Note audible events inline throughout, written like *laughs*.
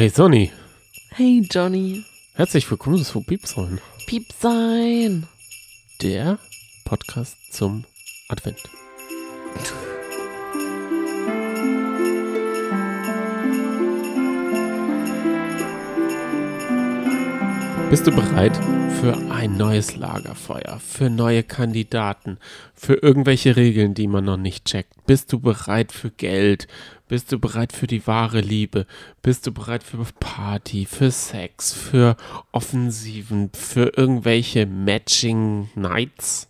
Hey Sonny, Hey Johnny, herzlich willkommen zu Piepsäulen, Piep sein. der Podcast zum Advent. *laughs* Bist du bereit für ein neues Lagerfeuer, für neue Kandidaten, für irgendwelche Regeln, die man noch nicht checkt? Bist du bereit für Geld? Bist du bereit für die wahre Liebe? Bist du bereit für Party, für Sex, für Offensiven, für irgendwelche Matching Nights?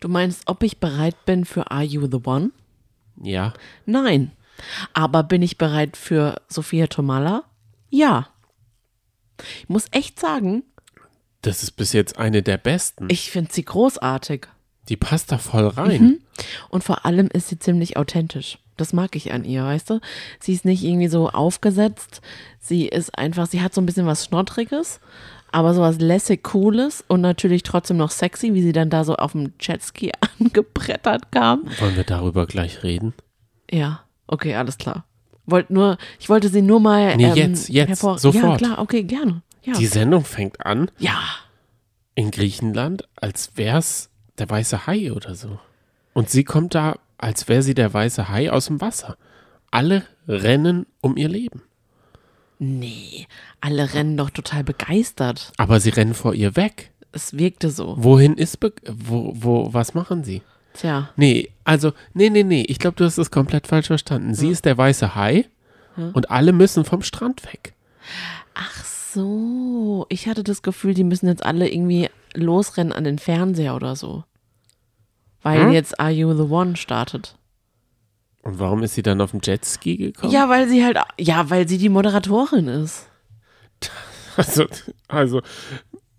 Du meinst, ob ich bereit bin für Are You the One? Ja. Nein. Aber bin ich bereit für Sophia Tomala? Ja. Ich muss echt sagen, Das ist bis jetzt eine der besten. ich finde sie großartig. Die passt da voll rein. Mhm. Und vor allem ist sie ziemlich authentisch. Das mag ich an ihr, weißt du? Sie ist nicht irgendwie so aufgesetzt. Sie ist einfach, sie hat so ein bisschen was Schnottriges, aber sowas lässig Cooles und natürlich trotzdem noch sexy, wie sie dann da so auf dem Jetski *laughs* angebrettert kam. Wollen wir darüber gleich reden? Ja, okay, alles klar. Wollt nur, ich wollte sie nur mal. Nee, ähm, jetzt, jetzt, hervor- Ja, sofort. klar, okay, gerne. Ja. Die Sendung fängt an ja. in Griechenland, als wär's der weiße Hai oder so. Und sie kommt da, als wäre sie der weiße Hai aus dem Wasser. Alle rennen um ihr Leben. Nee, alle rennen doch total begeistert. Aber sie rennen vor ihr weg. Es wirkte so. Wohin ist, be wo, wo, was machen sie? Tja. Nee, also, nee, nee, nee, ich glaube, du hast es komplett falsch verstanden. Sie ist der weiße Hai und alle müssen vom Strand weg. Ach so. Ich hatte das Gefühl, die müssen jetzt alle irgendwie losrennen an den Fernseher oder so. Weil Hm? jetzt Are You the One startet. Und warum ist sie dann auf dem Jetski gekommen? Ja, weil sie halt, ja, weil sie die Moderatorin ist. *laughs* Also, also,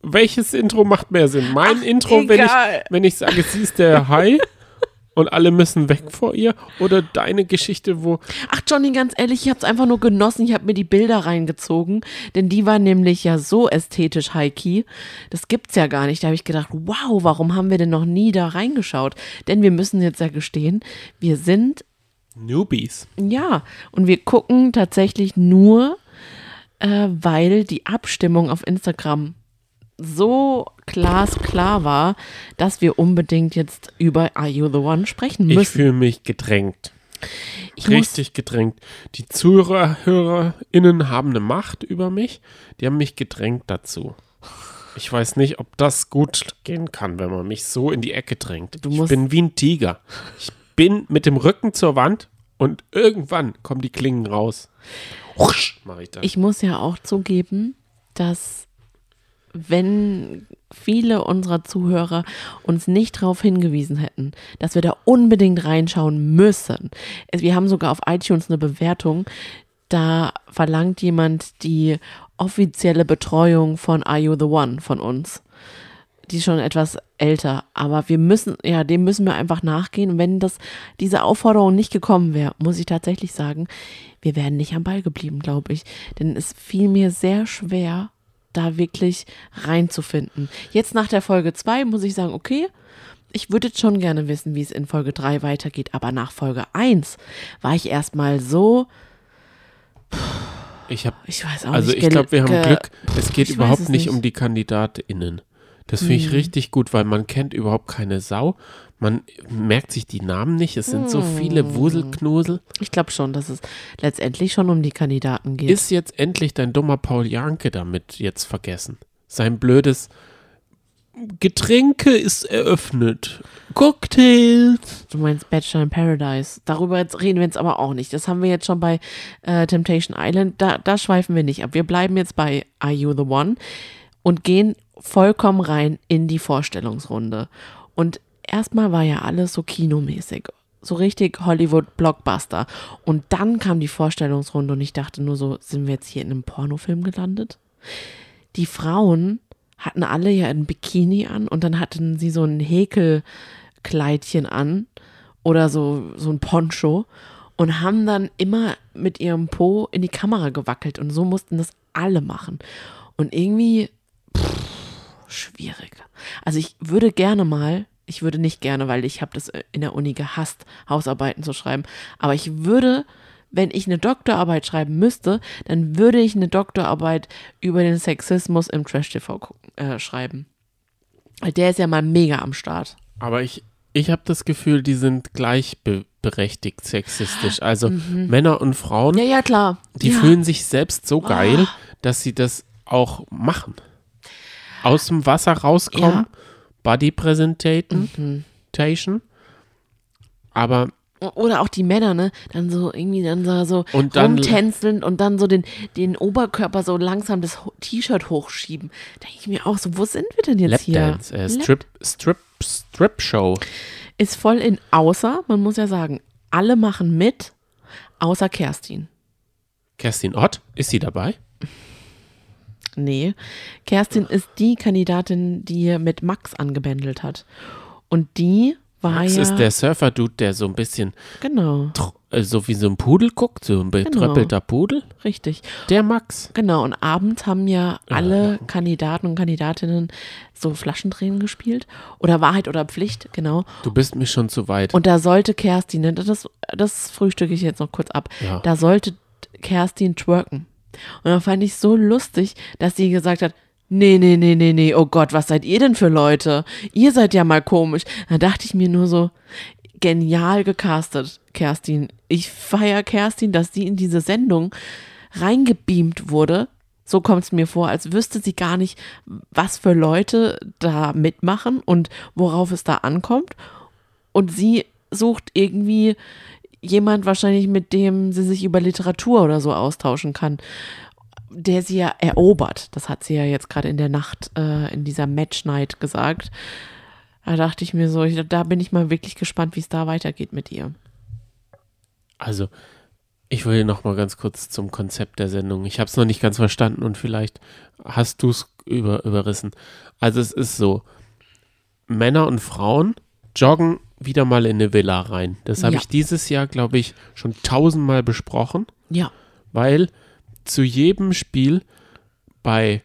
welches Intro macht mehr Sinn? Mein Intro, wenn ich, wenn ich sage, sie ist der Hai *laughs* und alle müssen weg vor ihr? Oder deine Geschichte, wo. Ach, Johnny, ganz ehrlich, ich habe es einfach nur genossen. Ich habe mir die Bilder reingezogen, denn die waren nämlich ja so ästhetisch high-key. Das gibt's ja gar nicht. Da habe ich gedacht, wow, warum haben wir denn noch nie da reingeschaut? Denn wir müssen jetzt ja gestehen, wir sind, Newbies. ja, und wir gucken tatsächlich nur, äh, weil die Abstimmung auf Instagram so glasklar war, dass wir unbedingt jetzt über Are You the One sprechen Ich müssen. fühle mich gedrängt. Ich Richtig gedrängt. Die ZuhörerInnen haben eine Macht über mich. Die haben mich gedrängt dazu. Ich weiß nicht, ob das gut gehen kann, wenn man mich so in die Ecke drängt. Du ich bin wie ein Tiger. Ich bin mit dem Rücken zur Wand und irgendwann kommen die Klingen raus. Husch, ich. Ich muss ja auch zugeben, dass wenn viele unserer Zuhörer uns nicht darauf hingewiesen hätten, dass wir da unbedingt reinschauen müssen. Wir haben sogar auf iTunes eine Bewertung, da verlangt jemand die offizielle Betreuung von Are You the One von uns. Die ist schon etwas älter, aber wir müssen, ja, dem müssen wir einfach nachgehen. Wenn das, diese Aufforderung nicht gekommen wäre, muss ich tatsächlich sagen, wir wären nicht am Ball geblieben, glaube ich. Denn es fiel mir sehr schwer, da wirklich reinzufinden. Jetzt nach der Folge 2 muss ich sagen, okay, ich würde jetzt schon gerne wissen, wie es in Folge 3 weitergeht, aber nach Folge 1 war ich erstmal so, Ich habe ich weiß auch Also nicht. ich glaube, wir haben Glück. Es geht überhaupt es nicht. Hm. um die KandidatInnen. Das finde ich richtig gut, weil man kennt überhaupt keine Sau. Man merkt sich die Namen nicht. Es sind so Hm. viele Wuselknusel. Ich glaube schon, dass es letztendlich schon um die Kandidaten geht. Ist jetzt endlich dein dummer Paul Janke damit jetzt vergessen? Sein blödes Getränke ist eröffnet. Cocktails. Du meinst Bachelor in Paradise. Darüber jetzt reden wir jetzt aber auch nicht. Das haben wir jetzt schon bei äh, Temptation Island. Da, da schweifen wir nicht ab. Wir bleiben jetzt bei Are You the One und gehen vollkommen rein in die Vorstellungsrunde. Und erstmal war ja alles so kinomäßig. So richtig Hollywood-Blockbuster. Und dann kam die Vorstellungsrunde und ich dachte nur so, sind wir jetzt hier in einem Pornofilm gelandet? die Frauen hatten alle ja ein Bikini an und dann hatten sie so ein Häkelkleidchen an oder so, so ein Poncho und haben dann immer mit ihrem Po in die Kamera gewackelt und so mussten das alle machen. Und irgendwie pff, schwierig. Also ich würde gerne mal, ich würde nicht gerne, weil ich habe das in der Uni gehasst, Hausarbeiten zu schreiben, aber ich würde wenn ich eine Doktorarbeit schreiben müsste, dann würde ich eine Doktorarbeit über den Sexismus im Trash-TV äh, schreiben. Der ist ja mal mega am Start. Aber ich, ich habe das Gefühl, die sind gleichberechtigt sexistisch. Also Männer und Frauen, Ja, ja, klar. die ja. Ah. fühlen sich selbst so geil, dass sie das auch machen. Aus dem Wasser rauskommen, Ja. Mhm. Body Presentation. Aber Oder auch die Männer, ne? Dann so irgendwie dann so, so Und dann- rumtänzelnd und dann so den, den Oberkörper so langsam das T-Shirt hochschieben. Da denke ich mir auch so, wo sind wir denn jetzt Lapdance, hier? äh, Strip, Strip, Strip Show. Ist voll in außer, man muss ja sagen, alle machen mit, außer Kerstin. Kerstin Ott, ist sie dabei? Nee, Kerstin ist die Kandidatin, die mit Max angebändelt hat. Und die war Max ja ist der Surfer-Dude, der so ein bisschen genau, äh, so wie so ein Pudel guckt, so ein betröppelter Pudel. richtig. Der Max. Genau, und abends haben ja alle Kandidaten und Kandidatinnen so Flaschendrehen gespielt. Oder Wahrheit oder Pflicht, genau. Du bist mir schon zu weit. Und da sollte Kerstin, das, das frühstücke ich jetzt noch kurz ab, Ja. da sollte Kerstin twerken. Und da fand ich so lustig, dass sie gesagt hat, nee, nee, nee, nee, nee, oh Gott, was seid ihr denn für Leute? Ihr seid ja mal komisch. Da dachte ich mir nur so, genial gecastet, Kerstin. Ich feiere Kerstin, dass sie in diese Sendung reingebeamt wurde. So kommt es mir vor, als wüsste sie gar nicht, was für Leute da mitmachen und worauf es da ankommt. Und sie sucht irgendwie jemand wahrscheinlich, mit dem sie sich über Literatur oder so austauschen kann, der sie ja erobert. Das hat sie ja jetzt gerade in der Nacht, äh, in dieser Match Night gesagt. Da dachte ich mir so, ich, da bin ich mal wirklich gespannt, wie es da weitergeht mit ihr. Also, ich will noch mal ganz kurz zum Konzept der Sendung. Ich habe es noch nicht ganz verstanden und vielleicht hast du es über, überrissen. Also, es ist so: Männer und Frauen joggen wieder mal in eine Villa rein. Das habe Ja. ich dieses Jahr, glaube ich, schon tausendmal besprochen, Ja, weil zu jedem Spiel bei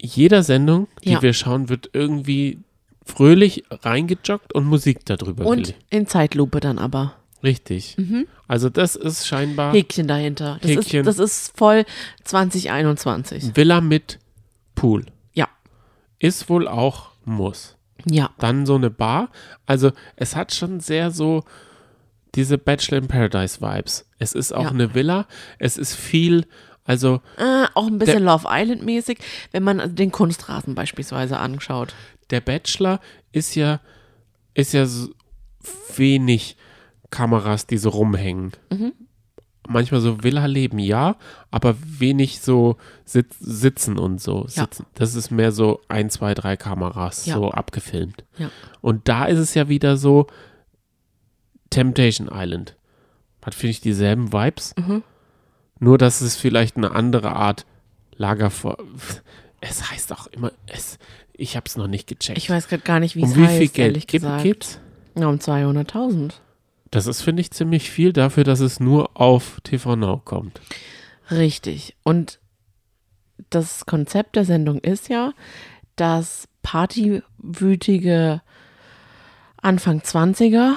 jeder Sendung, die Ja. wir schauen, wird irgendwie fröhlich reingejoggt und Musik darüber und gelegt. in Zeitlupe dann aber. Richtig. Also das ist scheinbar Häkchen dahinter. Das, Häkchen. Ist, das ist voll 2021. Villa mit Pool. Ja, Ist wohl auch Muss. Ja, Dann so eine Bar. Also es hat schon sehr so diese Bachelor in Paradise Vibes. Es ist auch Ja. eine Villa. Es ist viel, also äh, auch ein bisschen Love Island mäßig, wenn man den Kunstrasen beispielsweise anschaut. der Bachelor ist ja, ist ja so wenig Kameras, die so rumhängen. Manchmal so Villa-Leben, ja, aber wenig so sit sitzen und so. Ja. Sitzen. Das ist mehr so ein, zwei, drei Kameras Ja. so abgefilmt. Ja. Und da ist es ja wieder so Temptation Island. Hat, finde ich, dieselben Vibes. Mhm. Nur, dass es vielleicht eine andere Art Lagerfeuer. *laughs* Es heißt auch immer, es, ich habe es noch nicht gecheckt. Ich weiß gerade gar nicht, wie um es wie heißt, viel Geld gibt, gibt's? Ja, um 200.000. Das ist, finde ich, ziemlich viel dafür, dass es nur auf TV Now kommt. Richtig. Und das Konzept der Sendung ist ja, dass partywütige Anfang 20er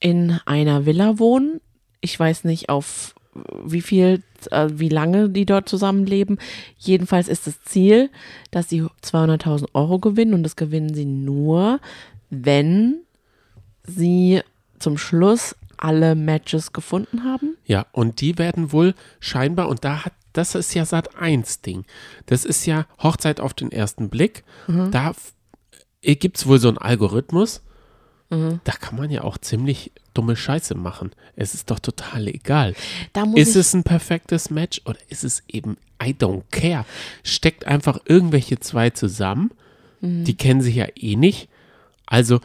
in einer Villa wohnen. Ich weiß nicht, auf wie viel, äh, wie lange die dort zusammenleben. Jedenfalls ist das Ziel, dass sie 200.000 Euro gewinnen und das gewinnen sie nur, wenn sie zum Schluss alle Matches gefunden haben. Ja, und die werden wohl scheinbar, und da hat, das ist ja Sat 1 Ding. Das ist ja Hochzeit auf den ersten Blick. Mhm. Da gibt es wohl so einen Algorithmus. Mhm. Da kann man ja auch ziemlich dumme Scheiße machen. Es ist doch total egal. Da Ist es ein perfektes Match oder ist es eben I don't care? Steckt einfach irgendwelche zwei zusammen. Mhm. Die kennen sich ja eh nicht. Also,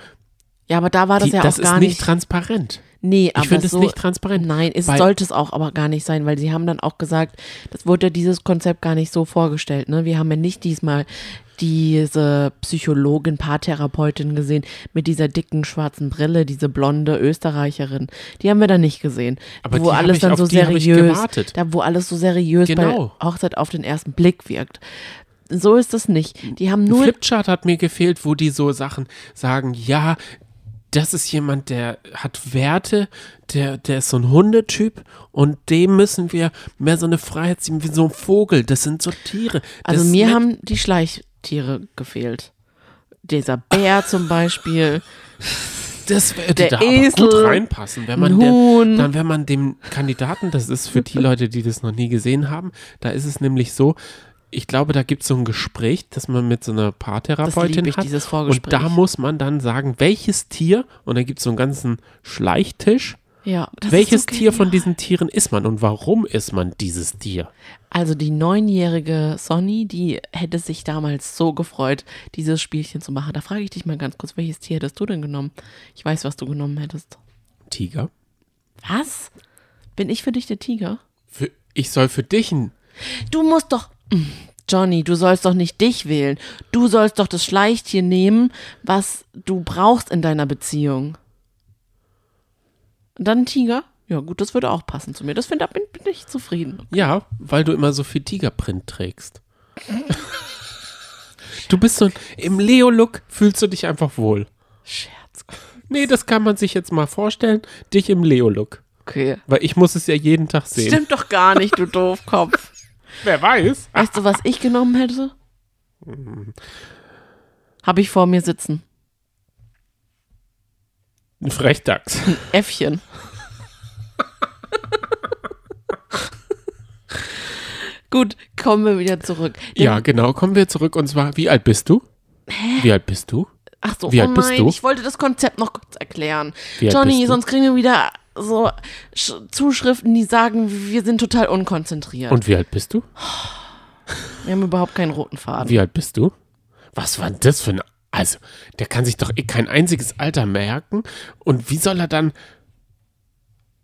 ja, aber da war das die, ja das auch ist gar nicht nicht. transparent. nee, aber Ich finde es so, nicht transparent. Nein, es sollte es auch aber gar nicht sein, weil sie haben dann auch gesagt, das wurde dieses Konzept gar nicht so vorgestellt. Ne? Wir haben ja nicht diesmal diese Psychologin, Paartherapeutin gesehen mit dieser dicken schwarzen Brille, diese blonde Österreicherin. Die haben wir dann nicht gesehen. Aber wo alles dann so seriös, da wo alles so seriös Genau. bei Hochzeit auf den ersten Blick wirkt. So ist es nicht. Die haben Ein nur Flipchart hat mir gefehlt, wo die so Sachen sagen, ja, das ist jemand, der hat Werte, der, der ist so ein Hundetyp und dem müssen wir mehr so eine Freiheit ziehen, wie so ein Vogel. Das sind so Tiere. Also das mir haben die Schleichtiere gefehlt. Dieser Bär zum Beispiel. das würde der da Esel, gut reinpassen, wenn man Huhn. dann wenn man dem Kandidaten, das ist für die Leute, die das noch nie gesehen haben, da ist es nämlich so, ich glaube, da gibt es so ein Gespräch, das man mit so einer Paartherapeutin ich, hat. dieses Und da muss man dann sagen, welches Tier, und dann gibt es so einen ganzen Schleichtisch, ja, welches so Tier von diesen Tieren ist man und warum ist man dieses Tier? Also die neunjährige Sonny, die hätte sich damals so gefreut, dieses Spielchen zu machen. Da frage ich dich mal ganz kurz, welches Tier hättest du denn genommen? Ich weiß, was du genommen hättest. Tiger? Was? Bin ich für dich der Tiger? Für, ich soll für dich ein. Du musst doch. Johnny, du sollst doch nicht dich wählen. Du sollst doch das Schleichtier nehmen, was du brauchst in deiner Beziehung. Und dann ein Tiger? Ja, gut, das würde auch passen zu mir. Das finde bin, bin ich zufrieden. Ja, weil du immer so viel Tigerprint trägst. du bist so ein. Im Leo-Look fühlst du dich einfach wohl. Scherz. Nee, das kann man sich jetzt mal vorstellen. Dich im Leo-Look. Okay. Weil ich muss es ja jeden Tag sehen. Stimmt doch gar nicht, du *laughs* Doofkopf. Wer weiß? Weißt du, was ich genommen hätte? Habe ich vor mir sitzen. Ein Frechdachs. Äffchen. Gut, kommen wir wieder zurück. Denn- Ja, genau. Kommen wir zurück. Und zwar, wie alt bist du? Wie alt bist du? Ach so, Wie oh alt bist nein, du? ich wollte das Konzept noch kurz erklären. Johnny, bist sonst kriegen wir wieder so Sch Zuschriften, die sagen, wir sind total unkonzentriert. Und wie alt bist du? wir haben überhaupt keinen roten Faden. Wie alt bist du? Was war das für ein. Also, der kann sich doch eh kein einziges Alter merken. Und wie soll er dann.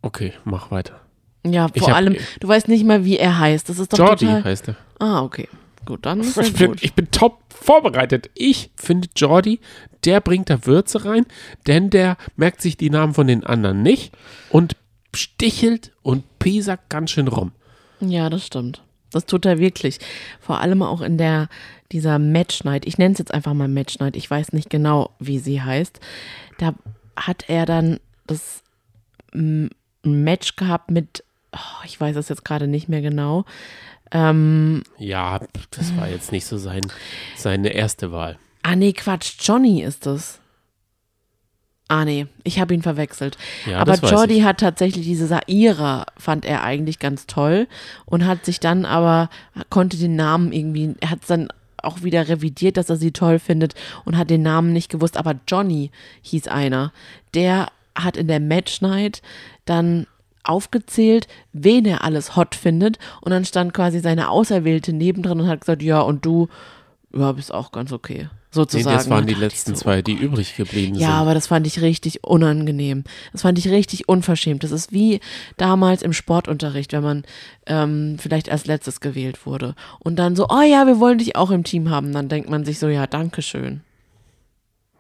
Okay, mach weiter. Ja, vor hab- allem, du weißt nicht mal, wie er heißt. Das ist doch Jordi total. heißt er. Ah, okay. Gut, dann *laughs* ist Ich bin, gut. ich bin top vorbereitet. Ich finde Jordi, der bringt da Würze rein, denn der merkt sich die Namen von den anderen nicht und stichelt und piesackt ganz schön rum. Ja, das stimmt. Das tut er wirklich. Vor allem auch in der, dieser Match Night. Ich nenne es jetzt einfach mal Match Night. Ich weiß nicht genau, wie sie heißt. Da hat er dann das mm, Match gehabt mit, oh, ich weiß es jetzt gerade nicht mehr genau. Ähm, Ja, das war jetzt nicht so sein, seine erste Wahl. ah, nee, Quatsch. Johnny ist es. Ah, nee, ich habe ihn verwechselt. Ja, Aber Jordi hat tatsächlich diese Saira, fand er eigentlich ganz toll und hat sich dann aber, konnte den Namen irgendwie, er hat es dann auch wieder revidiert, dass er sie toll findet und hat den Namen nicht gewusst. Aber Johnny hieß einer. Der hat in der Match Night dann aufgezählt, wen er alles hot findet und dann stand quasi seine Auserwählte nebendran und hat gesagt, ja, und du, ja, bist auch ganz okay. Nee, Sozusagen. das waren die letzten so, zwei, die übrig geblieben ja, sind. aber das fand ich richtig unangenehm. Das fand ich richtig unverschämt. Das ist wie damals im Sportunterricht, wenn man ähm, vielleicht als letztes gewählt wurde. Und dann so, oh ja, wir wollen dich auch im Team haben. Dann denkt man sich so, ja, danke schön.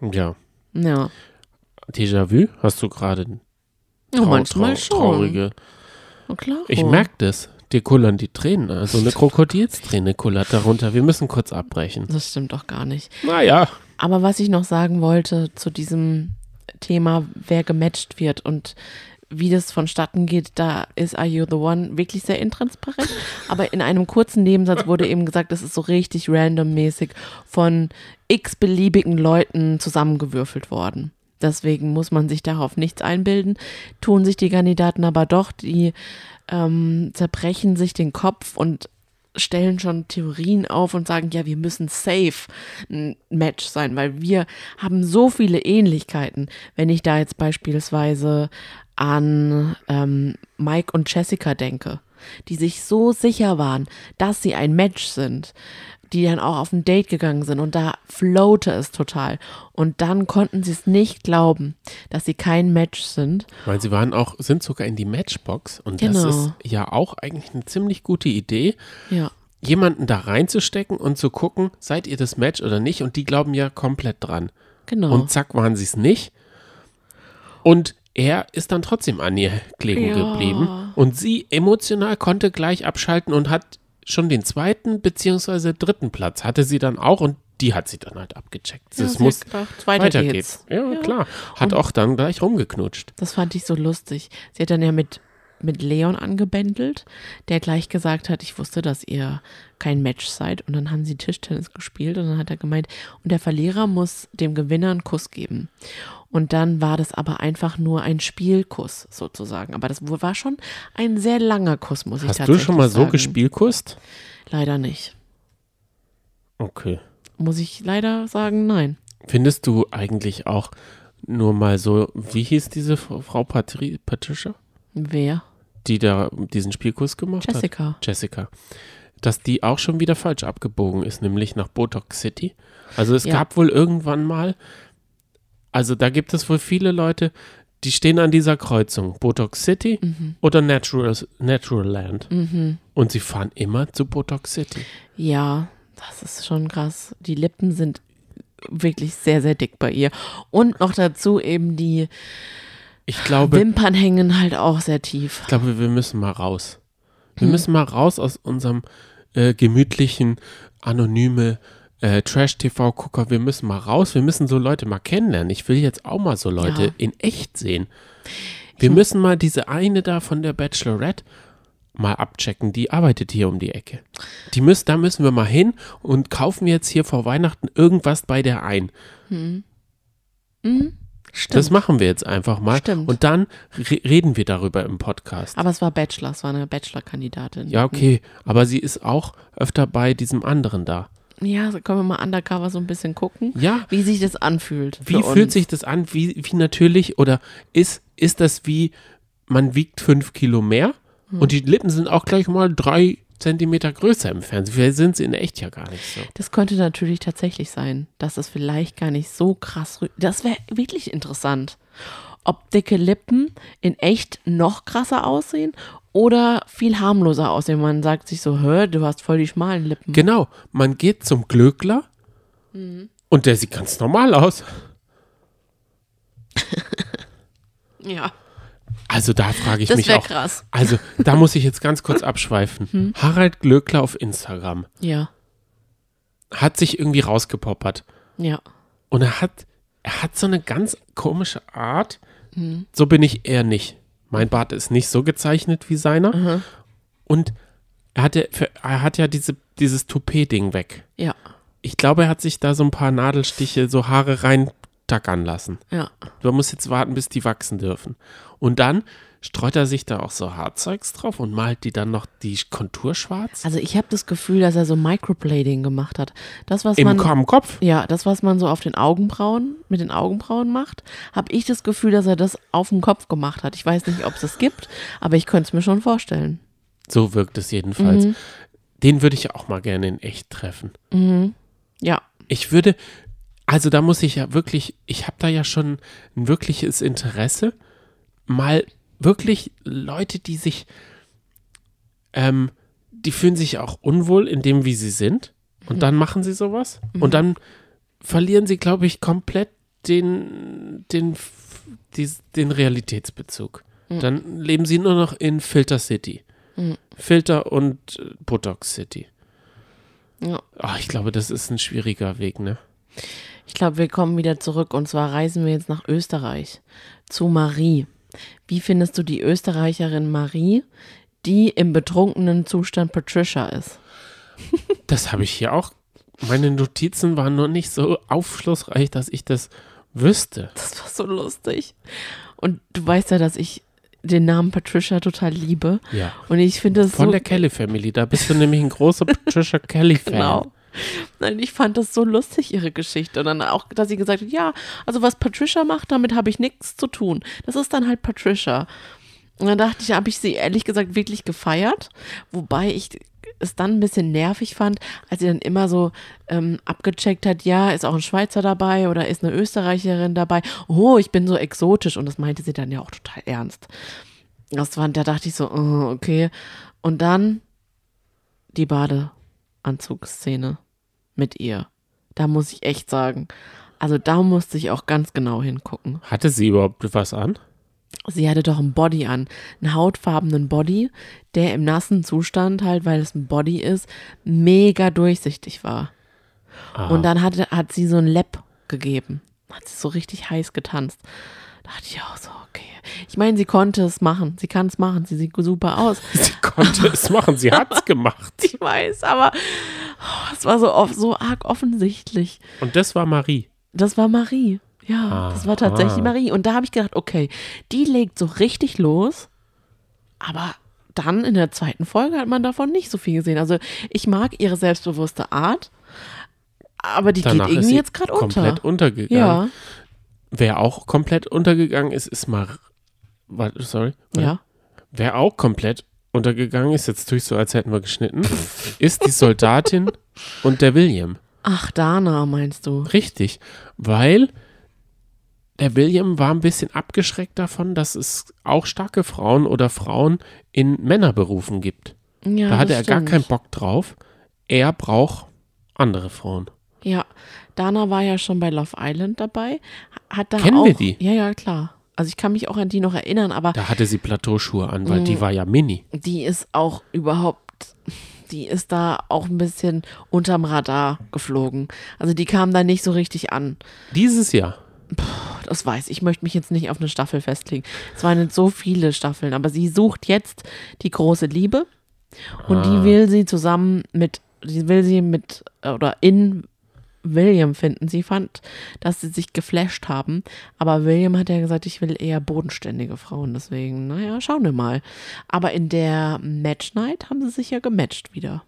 Ja. Ja. Déjà-vu? Hast du gerade Ja, trau manchmal trau schon. traurige. Klar. Ich merke das. Dir kullern die Tränen. Also eine Krokodilsträne kullert darunter. Wir müssen kurz abbrechen. Das stimmt doch gar nicht. Naja. Aber was ich noch sagen wollte zu diesem Thema, wer gematcht wird und wie das vonstatten geht, da ist Are You the One wirklich sehr intransparent. *laughs* Aber in einem kurzen Nebensatz wurde eben gesagt, das ist so richtig randommäßig von x beliebigen Leuten zusammengewürfelt worden. Deswegen muss man sich darauf nichts einbilden. Tun sich die Kandidaten aber doch, die ähm, zerbrechen sich den Kopf und stellen schon Theorien auf und sagen, ja, wir müssen safe ein Match sein, weil wir haben so viele Ähnlichkeiten. Wenn ich da jetzt beispielsweise an ähm, Mike und Jessica denke, die sich so sicher waren, dass sie ein Match sind, die dann auch auf ein Date gegangen sind und da floate es total. Und dann konnten sie es nicht glauben, dass sie kein Match sind. Weil sie waren auch, sind sogar in die Matchbox. Und das Genau. ist ja auch eigentlich eine ziemlich gute Idee, Ja. jemanden da reinzustecken und zu gucken, seid ihr das Match oder nicht? Und die glauben ja komplett dran. Genau. Und zack, waren sie es nicht. Und er ist dann trotzdem an ihr kleben Ja. geblieben. Und sie emotional konnte gleich abschalten und hat schon den zweiten beziehungsweise dritten Platz hatte sie dann auch und die hat sie dann halt abgecheckt. Ja, Es muss gedacht, weiter, weiter geht's. Ja, Ja. klar. Hat auch dann gleich rumgeknutscht. Das fand ich so lustig. Sie hat dann ja mit, mit Leon angebändelt, der gleich gesagt hat, ich wusste, dass ihr kein Match seid. Und dann haben sie Tischtennis gespielt und dann hat er gemeint, und der Verlierer muss dem Gewinner einen Kuss geben. Und dann war das aber einfach nur ein Spielkuss sozusagen. Aber das war schon ein sehr langer Kuss, muss ich Hast du tatsächlich schon mal so sagen. gespielkust? Leider nicht. Okay. Muss ich leider sagen, nein. Findest du eigentlich auch nur mal so, wie hieß diese Frau, Patri Patricia, Wer? die da diesen Spielkurs gemacht hat? Jessica. Jessica. Dass die auch schon wieder falsch abgebogen ist, nämlich nach Botox City. Also es Ja. gab wohl irgendwann mal, also da gibt es wohl viele Leute, die stehen an dieser Kreuzung, Botox City Mhm. oder Natural, Natural Land. Und sie fahren immer zu Botox City. Ja, das ist schon krass. Die Lippen sind wirklich sehr, sehr dick bei ihr. Und noch dazu eben die Ich glaube, Wimpern hängen halt auch sehr tief. ich glaube, wir müssen mal raus. Hm. Wir müssen mal raus aus unserem äh, gemütlichen, anonyme äh, Trash-TV-Gucker. Wir müssen mal raus. Wir müssen so Leute mal kennenlernen. Ich will jetzt auch mal so Leute Ja. in echt sehen. Wir müssen mal diese eine da von der Bachelorette mal abchecken. Die arbeitet hier um die Ecke. Die müssen, da müssen wir mal hin und kaufen jetzt hier vor Weihnachten irgendwas bei der ein. Stimmt. Das machen wir jetzt einfach mal. Stimmt. Und dann re reden wir darüber im Podcast. Aber es war Bachelor, es war eine Bachelor-Kandidatin. Ja, okay. Aber sie ist auch öfter bei diesem anderen da. Ja, so können wir mal undercover so ein bisschen gucken, Ja. wie sich das anfühlt. Wie fühlt sich das an? Wie, wie natürlich? Oder ist, ist das wie, man wiegt fünf Kilo mehr Hm. und die Lippen sind auch gleich mal drei Zentimeter größer im Fernsehen? Vielleicht sind sie in echt ja gar nicht so. Das könnte natürlich tatsächlich sein, dass es vielleicht gar nicht so krass. Das wäre wirklich interessant. Ob dicke Lippen in echt noch krasser aussehen oder viel harmloser aussehen. Man sagt sich so, hör, du hast voll die schmalen Lippen. Genau. Man geht zum Glöckler Hm. und der sieht ganz normal aus. *laughs* ja, Also da frage ich das mich auch. krass. Also da muss ich jetzt ganz kurz abschweifen. Hm. Harald Glöckler auf Instagram Ja, hat sich irgendwie rausgepoppert. ja. Und er hat, er hat so eine ganz komische Art. Hm. So bin ich eher nicht. Mein Bart ist nicht so gezeichnet wie seiner. Und er hat ja, er hat ja diese, dieses Toupet-Ding weg. Ja, Ich glaube, er hat sich da so ein paar Nadelstiche, so Haare reintackern lassen. ja. Du musst jetzt warten, bis die wachsen dürfen. Und dann streut er sich da auch so Haarzeugs drauf und malt die dann noch die Kontur schwarz. Also ich habe das Gefühl, dass er so Microblading gemacht hat. Das, was Im man. Kopf. Ja, das, was man so auf den Augenbrauen, mit den Augenbrauen macht, habe ich das Gefühl, dass er das auf dem Kopf gemacht hat. Ich weiß nicht, ob es das gibt, aber ich könnte es mir schon vorstellen. So wirkt es jedenfalls. Mhm. Den würde ich auch mal gerne in echt treffen. Ja, Ich würde, also da muss ich ja wirklich, ich habe da ja schon ein wirkliches Interesse, mal wirklich Leute, die sich, ähm, die fühlen sich auch unwohl in dem, wie sie sind. Und dann machen sie sowas. Und dann verlieren sie, glaube ich, komplett den, den, dies- den Realitätsbezug. Dann leben sie nur noch in Filter City. Filter und äh, Botox City. ja. Ah, ich glaube, das ist ein schwieriger Weg, ne? Ich glaube, wir kommen wieder zurück und zwar reisen wir jetzt nach Österreich zu Marie. Wie findest du die Österreicherin Marie, die im betrunkenen Zustand Patricia ist? *laughs* Das habe ich hier auch. Meine Notizen waren nur nicht so aufschlussreich, dass ich das wüsste. Das war so lustig. Und du weißt ja, dass ich den Namen Patricia total liebe. Ja. Und ich finde es Von so der Kelly Family. Da bist du nämlich ein großer Patricia *laughs* Kelly-Fan. Genau. Nein, ich fand das so lustig, ihre Geschichte. Und dann auch, dass sie gesagt hat, ja, also was Patricia macht, damit habe ich nichts zu tun. Das ist dann halt Patricia. Und dann dachte ich, habe ich sie ehrlich gesagt wirklich gefeiert. Wobei ich es dann ein bisschen nervig fand, als sie dann immer so ähm, abgecheckt hat, ja, ist auch ein Schweizer dabei oder ist eine Österreicherin dabei. Oh, ich bin so exotisch. Und das meinte sie dann ja auch total ernst. Das war, da dachte ich so, oh, okay. Und dann die Badeanzugsszene mit ihr. Da muss ich echt sagen, also da musste ich auch ganz genau hingucken. Hatte sie überhaupt was an? Sie hatte doch einen Body an, einen hautfarbenen Body, der im nassen Zustand halt, weil es ein Body ist, mega durchsichtig war. Ah. Und dann hat, hat sie so ein Lab gegeben. Hat sie so richtig heiß getanzt. Da dachte ich auch so, okay. Ich meine, sie konnte es machen. Sie kann es machen. Sie sieht super aus. *laughs* Sie konnte es machen, sie hat es *laughs* gemacht. Ich weiß, aber oh, es war so, so arg offensichtlich. Und das war Marie. Das war Marie. Ja, das war tatsächlich Aha. Marie. Und da habe ich gedacht, okay, die legt so richtig los, aber dann in der zweiten Folge hat man davon nicht so viel gesehen. Also ich mag ihre selbstbewusste Art, aber die Danach geht irgendwie jetzt gerade komplett unter. untergegangen. Ja, Wer auch komplett untergegangen ist, ist Mar Warte, sorry. ja. Wer auch komplett untergegangen ist, jetzt tue ich so, als hätten wir geschnitten, ist die Soldatin und der William. Ach, Dana meinst du? Richtig, weil der William war ein bisschen abgeschreckt davon, dass es auch starke Frauen oder Frauen in Männerberufen gibt. Ja, da hatte er gar stimmt. keinen Bock drauf. Er braucht andere Frauen. Ja, Dana war ja schon bei Love Island dabei. Hat da Kennen auch, wir die? Ja, ja, klar. Also ich kann mich auch an die noch erinnern, aber Da hatte sie Plateauschuhe an, weil Mm. die war ja mini. die ist auch überhaupt, die ist da auch ein bisschen unterm Radar geflogen. Also die kam da nicht so richtig an. Dieses Jahr. Das weiß ich. Ich möchte mich jetzt nicht auf eine Staffel festlegen. Es waren nicht so viele Staffeln, aber sie sucht jetzt die große Liebe und Ah. die will sie zusammen mit, die will sie mit oder in William finden. Sie fand, dass sie sich geflasht haben, aber William hat ja gesagt, ich will eher bodenständige Frauen, deswegen, naja, schauen wir mal. Aber in der Match Night haben sie sich ja gematcht wieder.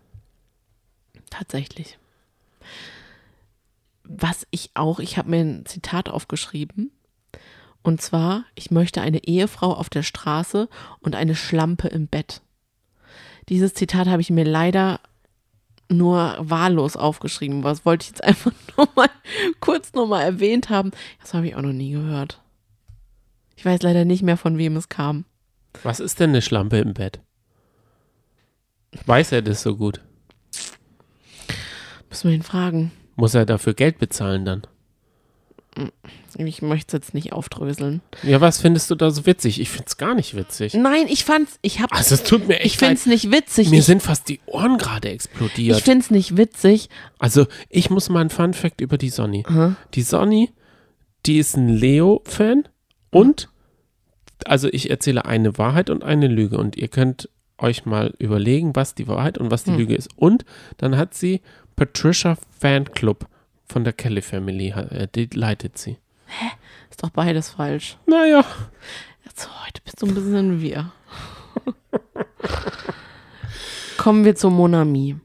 Tatsächlich. Was ich auch, ich habe mir ein Zitat aufgeschrieben. Und zwar, ich möchte eine Ehefrau auf der Straße und eine Schlampe im Bett. Dieses Zitat habe ich mir leider nur wahllos aufgeschrieben. Was wollte ich jetzt einfach *laughs* nur mal kurz noch mal erwähnt haben. Das habe ich auch noch nie gehört. Ich weiß leider nicht mehr, von wem es kam. Was ist denn eine Schlampe im Bett? Weiß er das so gut? Müssen wir ihn fragen. Muss er dafür Geld bezahlen dann? Ich möchte es jetzt nicht aufdröseln. Ja, was findest du da so witzig? Ich find's gar nicht witzig. Nein, ich fand's, ich hab, Also es tut mir echt ich find's leid. nicht witzig. Mir Ich, sind fast die Ohren gerade ich explodiert. find's nicht witzig. Also ich muss mal ein Fun Fact über die Sonny. Die Sonny, die ist ein Leo-Fan und also ich erzähle eine Wahrheit und eine Lüge und ihr könnt euch mal überlegen, was die Wahrheit und was die Lüge ist. Und dann hat sie Patricia Fanclub von der Kelly Family, äh, die leitet sie. Ist doch beides falsch. Naja, Jetzt, heute bist du ein bisschen wie wir. Kommen wir zu Monami.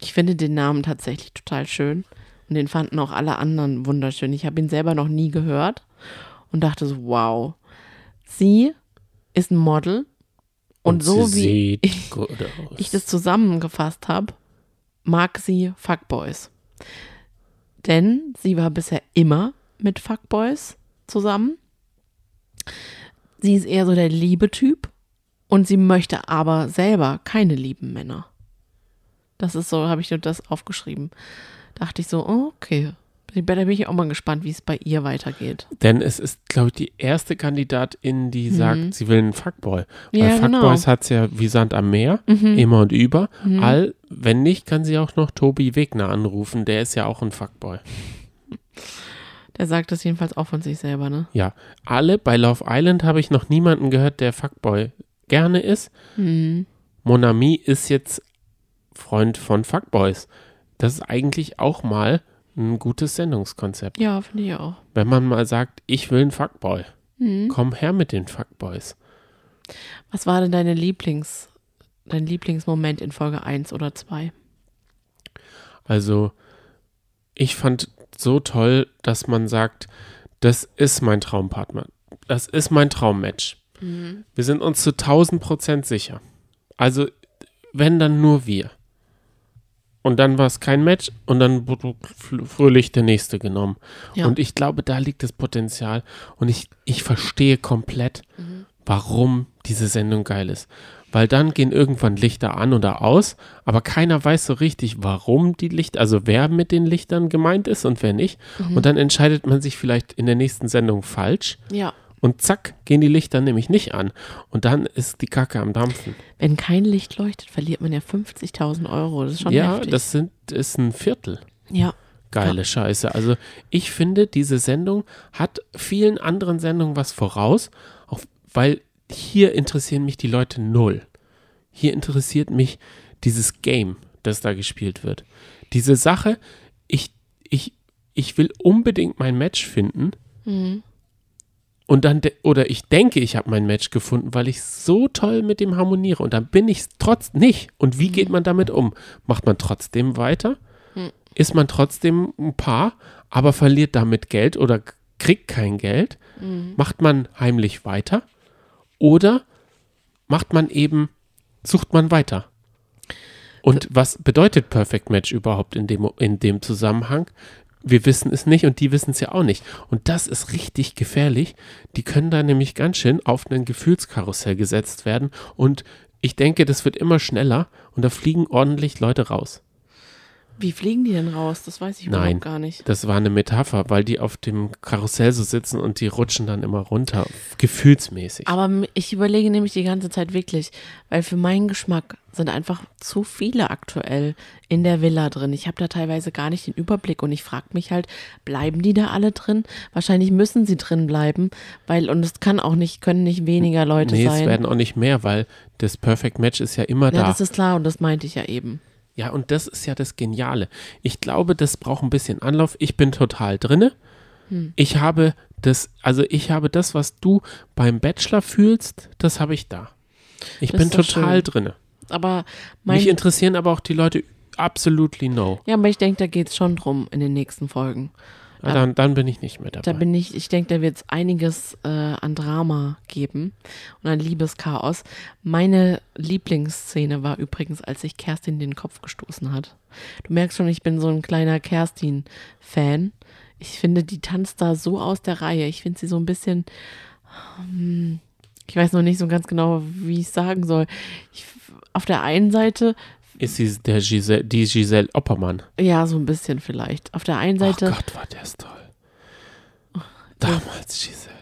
Ich finde den Namen tatsächlich total schön. Und den fanden auch alle anderen wunderschön. Ich habe ihn selber noch nie gehört und dachte so, wow. Sie ist ein Model. Und, so sie wie aus. ich das zusammengefasst habe, mag sie Fuckboys. Denn sie war bisher immer mit Fuckboys zusammen. Sie ist eher so der Liebetyp und sie möchte aber selber keine lieben Männer. Das ist so, habe ich nur das aufgeschrieben. Dachte ich so, okay. Da bin ich auch mal gespannt, wie es bei ihr weitergeht. Denn es ist, glaube ich, die erste Kandidatin, die sagt, sie will einen Fuckboy. Weil Mhm. Ja, genau. Mhm. Fuckboys hat es ja wie Sand am Meer, immer und über. All, wenn nicht, kann sie auch noch Tobi Wegner anrufen. Der ist ja auch ein Fuckboy. Der sagt das jedenfalls auch von sich selber, ne? Ja, alle bei Love Island habe ich noch niemanden gehört, der Fuckboy gerne ist. Mhm. Monami ist jetzt Freund von Fuckboys. Das ist eigentlich auch mal ein gutes Sendungskonzept. Ja, finde ich auch. Wenn man mal sagt, ich will einen Fuckboy. Mhm. Komm her mit den Fuckboys. Was war denn deine Lieblings, dein Lieblingsmoment in Folge 1 oder 2? Also, ich fand so toll, dass man sagt, das ist mein Traumpartner. Das ist mein Traummatch. Wir sind uns zu 1000 Prozent sicher. Also, wenn dann nur wir. Und dann war es kein Match und dann wurde fr- fröhlich der nächste genommen. Ja. Und ich glaube, da liegt das Potenzial. Und ich, ich verstehe komplett, warum diese Sendung geil ist. Weil dann gehen irgendwann Lichter an oder aus, aber keiner weiß so richtig, warum die Lichter, also wer mit den Lichtern gemeint ist und wer nicht. Und dann entscheidet man sich vielleicht in der nächsten Sendung falsch. Ja. Und zack, gehen die Lichter nämlich nicht an. Und dann ist die Kacke am Dampfen. Wenn kein Licht leuchtet, verliert man ja 50.000 Euro. Das ist schon ja, heftig. das sind, ist ein Viertel. Ja. Geile Scheiße. Also ich finde, diese Sendung hat vielen anderen Sendungen was voraus, auch weil hier interessieren mich die Leute null. Hier interessiert mich dieses Game, das da gespielt wird. Diese Sache, ich, ich, ich will unbedingt mein Match finden. Mhm. Und dann, de- oder ich denke, ich habe mein Match gefunden, weil ich so toll mit dem harmoniere. Und dann bin ich es trotz nicht. Und wie geht man damit um? Macht man trotzdem weiter? Hm. Ist man trotzdem ein Paar, aber verliert damit Geld oder kriegt kein Geld? Macht man heimlich weiter? Oder macht man eben, sucht man weiter? Und was bedeutet Perfect Match überhaupt in dem, in dem Zusammenhang? Wir wissen es nicht und die wissen es ja auch nicht. Und das ist richtig gefährlich. Die können da nämlich ganz schön auf ein Gefühlskarussell gesetzt werden. Und ich denke, das wird immer schneller und da fliegen ordentlich Leute raus. Wie fliegen die denn raus? Das weiß ich Nein. überhaupt gar nicht. Das war eine Metapher, weil die auf dem Karussell so sitzen und die rutschen dann immer runter, gefühlsmäßig. Aber ich überlege nämlich die ganze Zeit wirklich, weil für meinen Geschmack sind einfach zu viele aktuell in der Villa drin. Ich habe da teilweise gar nicht den Überblick und ich frage mich halt, bleiben die da alle drin? Wahrscheinlich müssen sie drin bleiben, weil, und es kann auch nicht, können nicht weniger Leute nee, sein. es werden auch nicht mehr, weil das Perfect Match ist ja immer ja, da. das ist klar und das meinte ich ja eben. Ja, und das ist ja das Geniale. Ich glaube, das braucht ein bisschen Anlauf. Ich bin total drinne. Hm. Ich habe das, also ich habe das, was du beim Bachelor fühlst, das habe ich da. Ich Das bin total schön. drinne. Aber Mich interessieren aber auch die Leute absolutely no. ja, aber ich denke, da geht es schon drum in den nächsten Folgen. Ja, dann, dann bin ich nicht mehr dabei. Da bin ich, ich denke, da wird es einiges äh, an Drama geben und an Liebeschaos. Meine Lieblingsszene war übrigens, als sich Kerstin den Kopf gestoßen hat. Du merkst schon, ich bin so ein kleiner Kerstin-Fan. Ich finde, die tanzt da so aus der Reihe. Ich finde sie so ein bisschen, hm, ich weiß noch nicht so ganz genau, wie ich sagen soll. Ich, auf der einen Seite, ist sie der Giselle, die Giselle Oppermann. ja, so ein bisschen vielleicht. Auf der einen Seite, oh Gott, war der toll. Damals Giselle.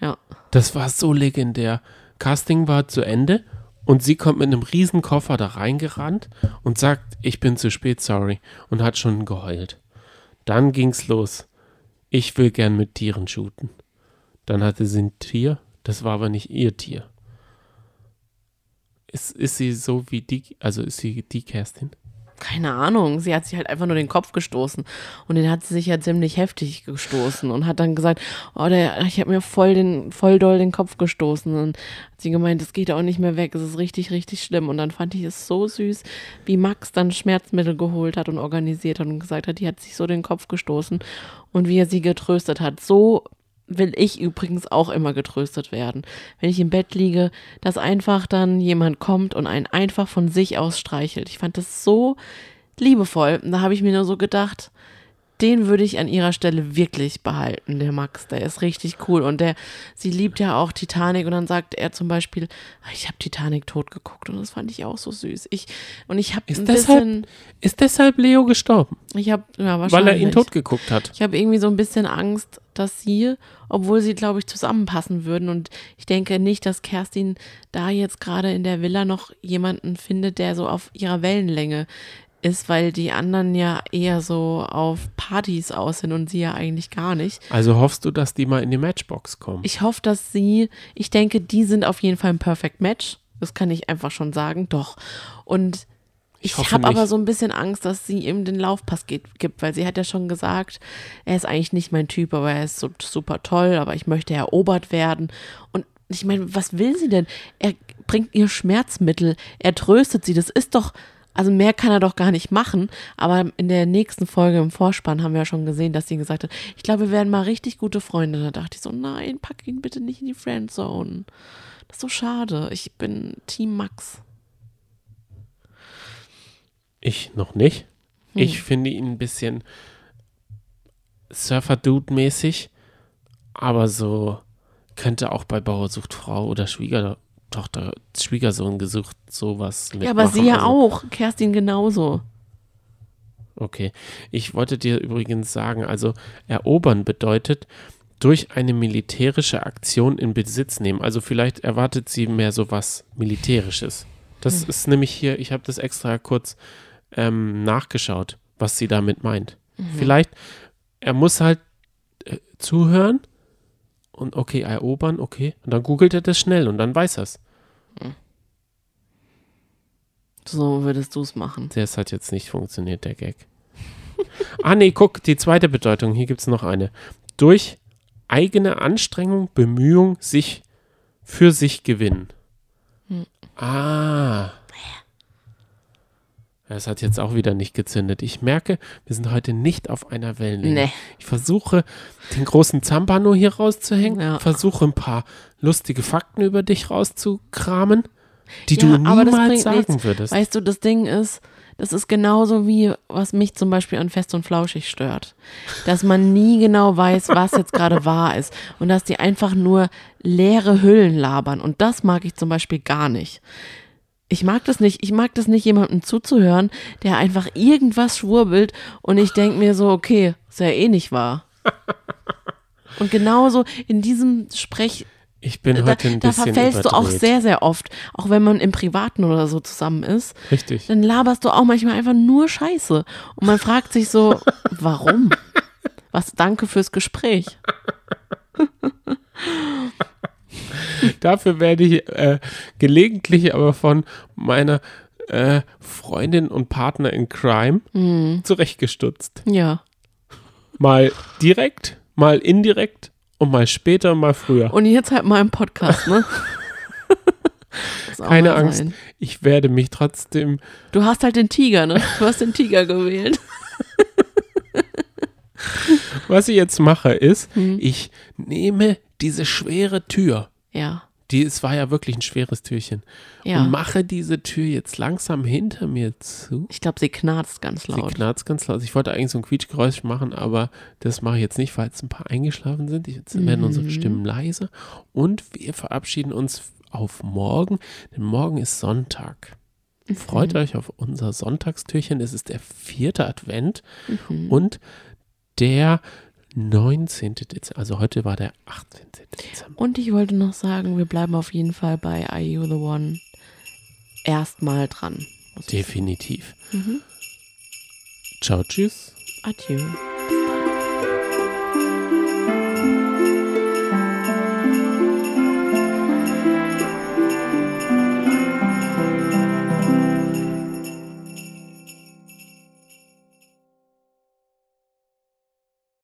ja, Das war so legendär. Casting war zu Ende und sie kommt mit einem riesen Koffer da reingerannt und sagt, ich bin zu spät, sorry, und hat schon geheult. Dann ging's los. Ich will gern mit Tieren shooten. Dann hatte sie ein Tier, das war aber nicht ihr Tier. Ist, ist sie so wie die, also ist sie die Kerstin? keine Ahnung, sie hat sich halt einfach nur den Kopf gestoßen. Und den hat sie sich ja ziemlich heftig gestoßen und hat dann gesagt, oh, der, ich habe mir voll den, voll doll den Kopf gestoßen. Und hat sie gemeint, es geht auch nicht mehr weg, es ist richtig, richtig schlimm. Und dann fand ich es so süß, wie Max dann Schmerzmittel geholt hat und organisiert hat und gesagt hat, die hat sich so den Kopf gestoßen und wie er sie getröstet hat, so will ich übrigens auch immer getröstet werden. Wenn ich im Bett liege, dass einfach dann jemand kommt und einen einfach von sich aus streichelt. Ich fand das so liebevoll. Und da habe ich mir nur so gedacht, den würde ich an ihrer Stelle wirklich behalten, der Max. Der ist richtig cool. Und der, sie liebt ja auch Titanic. Und dann sagt er zum Beispiel, "Ah, ich habe Titanic tot geguckt. Und das fand ich auch so süß. Ich, und ich habe ein deshalb- bisschen, Ist deshalb Leo gestorben, ich habe, ja, wahrscheinlich. weil er ihn tot geguckt hat. Ich habe irgendwie so ein bisschen Angst, dass sie, obwohl sie, glaube ich, zusammenpassen würden und ich denke nicht, dass Kerstin da jetzt gerade in der Villa noch jemanden findet, der so auf ihrer Wellenlänge ist, weil die anderen ja eher so auf Partys aus sind und sie ja eigentlich gar nicht. Also hoffst du, dass die mal in die Matchbox kommen? Ich hoffe, dass sie, ich denke, die sind auf jeden Fall ein Perfect Match. Das kann ich einfach schon sagen, doch. Und Ich ich, habe aber so ein bisschen Angst, dass sie ihm den Laufpass geht, gibt, weil sie hat ja schon gesagt, er ist eigentlich nicht mein Typ, aber er ist so super toll, aber ich möchte erobert werden. Und ich meine, was will sie denn? Er bringt ihr Schmerzmittel, er tröstet sie, das ist doch, also mehr kann er doch gar nicht machen. Aber in der nächsten Folge im Vorspann haben wir ja schon gesehen, dass sie gesagt hat, ich glaube, wir werden mal richtig gute Freunde. Da dachte ich so, nein, pack ihn bitte nicht in die Friendzone. Das ist so schade. Ich bin Team Max. Ich noch nicht. Hm. Ich finde ihn ein bisschen Surfer-Dude-mäßig, aber so könnte auch bei Bauer sucht Frau oder Schwiegertochter, Schwiegersohn gesucht sowas Ja, aber sie ja Also, auch. Kerstin genauso. Okay. Ich wollte dir übrigens sagen, also erobern bedeutet durch eine militärische Aktion in Besitz nehmen. Also vielleicht erwartet sie mehr so was Militärisches. Das Hm. ist nämlich hier, ich habe das extra kurz ähm, nachgeschaut, was sie damit meint. Vielleicht, er muss halt äh, zuhören und okay, erobern, okay. Und dann googelt er das schnell und dann weiß er es. So würdest du es machen. Das hat jetzt nicht funktioniert, der Gag. ah, nee, guck, die zweite Bedeutung. Hier gibt es noch eine. Durch eigene Anstrengung, Bemühung, sich für sich gewinnen. Hm. Ah. Es hat jetzt auch wieder nicht gezündet. Ich merke, wir sind heute nicht auf einer Wellenlänge. Nee. Ich versuche, den großen Zampano hier rauszuhängen, Ja. versuche ein paar lustige Fakten über dich rauszukramen, die Ja, du niemals sagen nichts. würdest. Weißt du, das Ding ist, das ist genauso wie, was mich zum Beispiel an Fest und Flauschig stört. Dass man nie genau weiß, was jetzt gerade wahr ist. Und dass die einfach nur leere Hüllen labern. Und das mag ich zum Beispiel gar nicht. Ich mag das nicht. Ich mag das nicht, jemandem zuzuhören, der einfach irgendwas schwurbelt und ich denke mir so, okay, ist ja eh nicht wahr. *laughs* Und genauso in diesem Sprech, Ich bin da, heute ein da bisschen verfällst du auch überdreht. sehr, sehr oft. Auch wenn man im Privaten oder so zusammen ist Richtig. dann laberst du auch manchmal einfach nur Scheiße. Und man fragt sich so, *laughs* warum? Was, danke fürs Gespräch. *laughs* *laughs* Dafür werde ich äh, gelegentlich aber von meiner äh, Freundin und Partner in Crime Mhm. zurechtgestutzt. Ja. Mal direkt, mal indirekt und mal später mal früher. Und jetzt halt mal im Podcast, ne? *laughs* Keine Angst, sein. ich werde mich trotzdem. Du hast halt den Tiger, ne? Du hast den Tiger gewählt. *laughs* Was ich jetzt mache, ist, Mhm. ich nehme diese schwere Tür. Ja. Die, es war ja wirklich ein schweres Türchen. Ja. Und mache diese Tür jetzt langsam hinter mir zu. Ich glaube, sie knarzt ganz Sie laut. knarzt ganz laut. Ich wollte eigentlich so ein Quietschgeräusch machen, aber das mache ich jetzt nicht, weil jetzt ein paar eingeschlafen sind. Jetzt werden Mhm. unsere Stimmen leiser. Und wir verabschieden uns auf morgen, denn morgen ist Sonntag. Freut Mhm. euch auf unser Sonntagstürchen. Es ist der vierte Advent Mhm. und der 19. Dezember. Also heute war der 18. Dezember. Und ich wollte noch sagen, wir bleiben auf jeden Fall bei Are You the One erstmal dran. Definitiv. Mhm. Ciao, tschüss. Adieu.